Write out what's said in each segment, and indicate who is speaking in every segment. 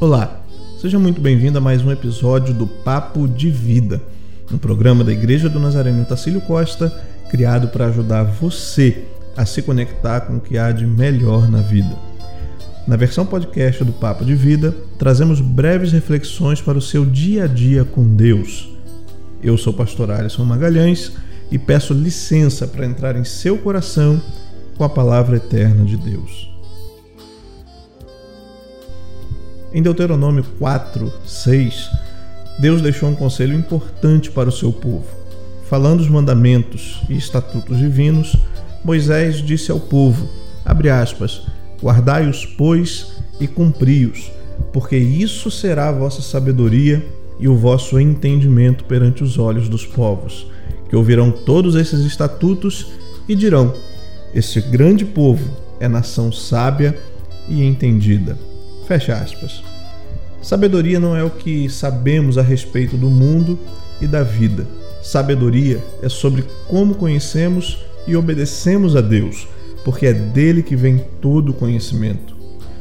Speaker 1: Olá, seja muito bem-vindo a mais um episódio do Papo de Vida, um programa da Igreja do Nazareno Tacílio Costa, criado para ajudar você a se conectar com o que há de melhor na vida. Na versão podcast do Papo de Vida, trazemos breves reflexões para o seu dia a dia com Deus. Eu sou o pastor Alisson Magalhães e peço licença para entrar em seu coração com a palavra eterna de Deus. Em Deuteronômio 4, 6, Deus deixou um conselho importante para o seu povo. Falando os mandamentos e estatutos divinos, Moisés disse ao povo: abre aspas, guardai-os, pois, e cumpri-os, porque isso será a vossa sabedoria e o vosso entendimento perante os olhos dos povos, que ouvirão todos esses estatutos e dirão: Este grande povo é nação sábia e entendida. Fecha aspas. Sabedoria não é o que sabemos a respeito do mundo e da vida. Sabedoria é sobre como conhecemos e obedecemos a Deus, porque é dele que vem todo o conhecimento.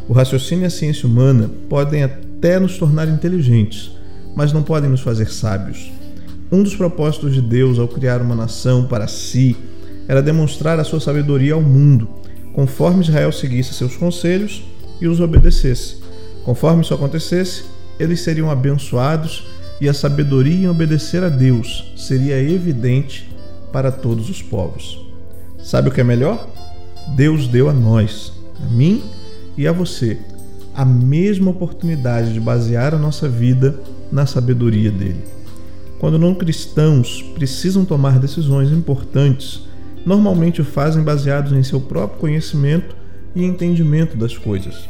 Speaker 1: O raciocínio e a ciência humana podem até nos tornar inteligentes, mas não podem nos fazer sábios. Um dos propósitos de Deus ao criar uma nação para si era demonstrar a sua sabedoria ao mundo, conforme Israel seguisse seus conselhos e os obedecesse. Conforme isso acontecesse, eles seriam abençoados e a sabedoria em obedecer a Deus seria evidente para todos os povos. Sabe o que é melhor? Deus deu a nós, a mim e a você, a mesma oportunidade de basear a nossa vida na sabedoria dele. Quando não cristãos precisam tomar decisões importantes, normalmente o fazem baseados em seu próprio conhecimento e entendimento das coisas.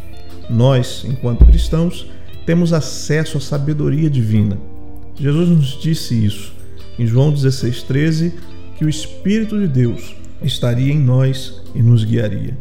Speaker 1: Nós, enquanto cristãos, temos acesso à sabedoria divina. Jesus nos disse isso em João 16,13 que o Espírito de Deus estaria em nós e nos guiaria.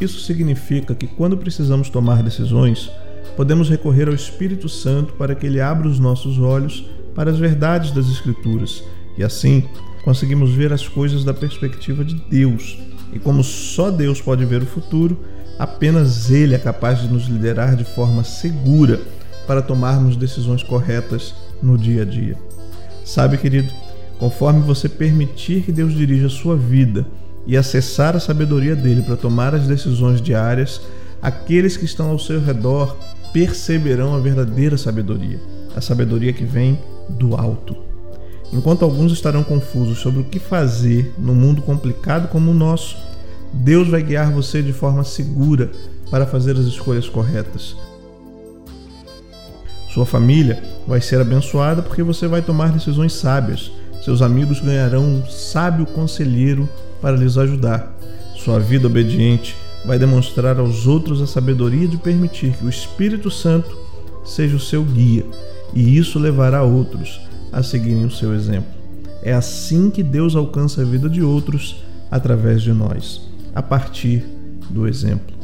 Speaker 1: Isso significa que quando precisamos tomar decisões, podemos recorrer ao Espírito Santo para que ele abra os nossos olhos para as verdades das Escrituras e assim conseguimos ver as coisas da perspectiva de Deus. E como só Deus pode ver o futuro, apenas Ele é capaz de nos liderar de forma segura para tomarmos decisões corretas no dia a dia. Sabe, querido, Conforme você permitir que Deus dirija a sua vida e acessar a sabedoria dele para tomar as decisões diárias, aqueles que estão ao seu redor perceberão a verdadeira sabedoria, a sabedoria que vem do alto. Enquanto alguns estarão confusos sobre o que fazer num mundo complicado como o nosso, Deus vai guiar você de forma segura para fazer as escolhas corretas. Sua família vai ser abençoada porque você vai tomar decisões sábias seus amigos ganharão um sábio conselheiro para lhes ajudar. Sua vida obediente vai demonstrar aos outros a sabedoria de permitir que o Espírito Santo seja o seu guia, e isso levará outros a seguirem o seu exemplo. É assim que Deus alcança a vida de outros através de nós, a partir do exemplo.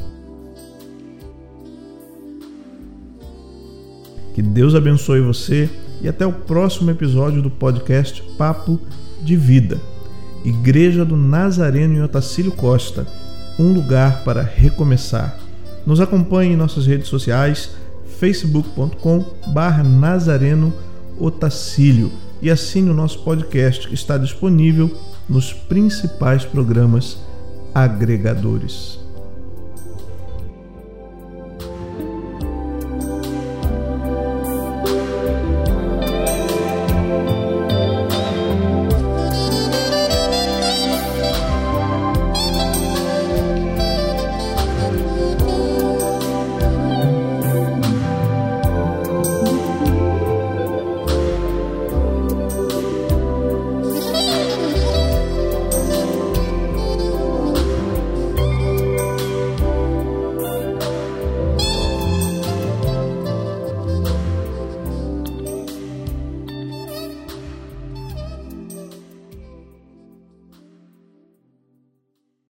Speaker 1: Que Deus abençoe você e até o próximo episódio do podcast Papo de Vida. Igreja do Nazareno em Otacílio Costa, um lugar para recomeçar. Nos acompanhe em nossas redes sociais, facebook.com barra Nazareno Otacílio e assine o nosso podcast que está disponível nos principais programas agregadores.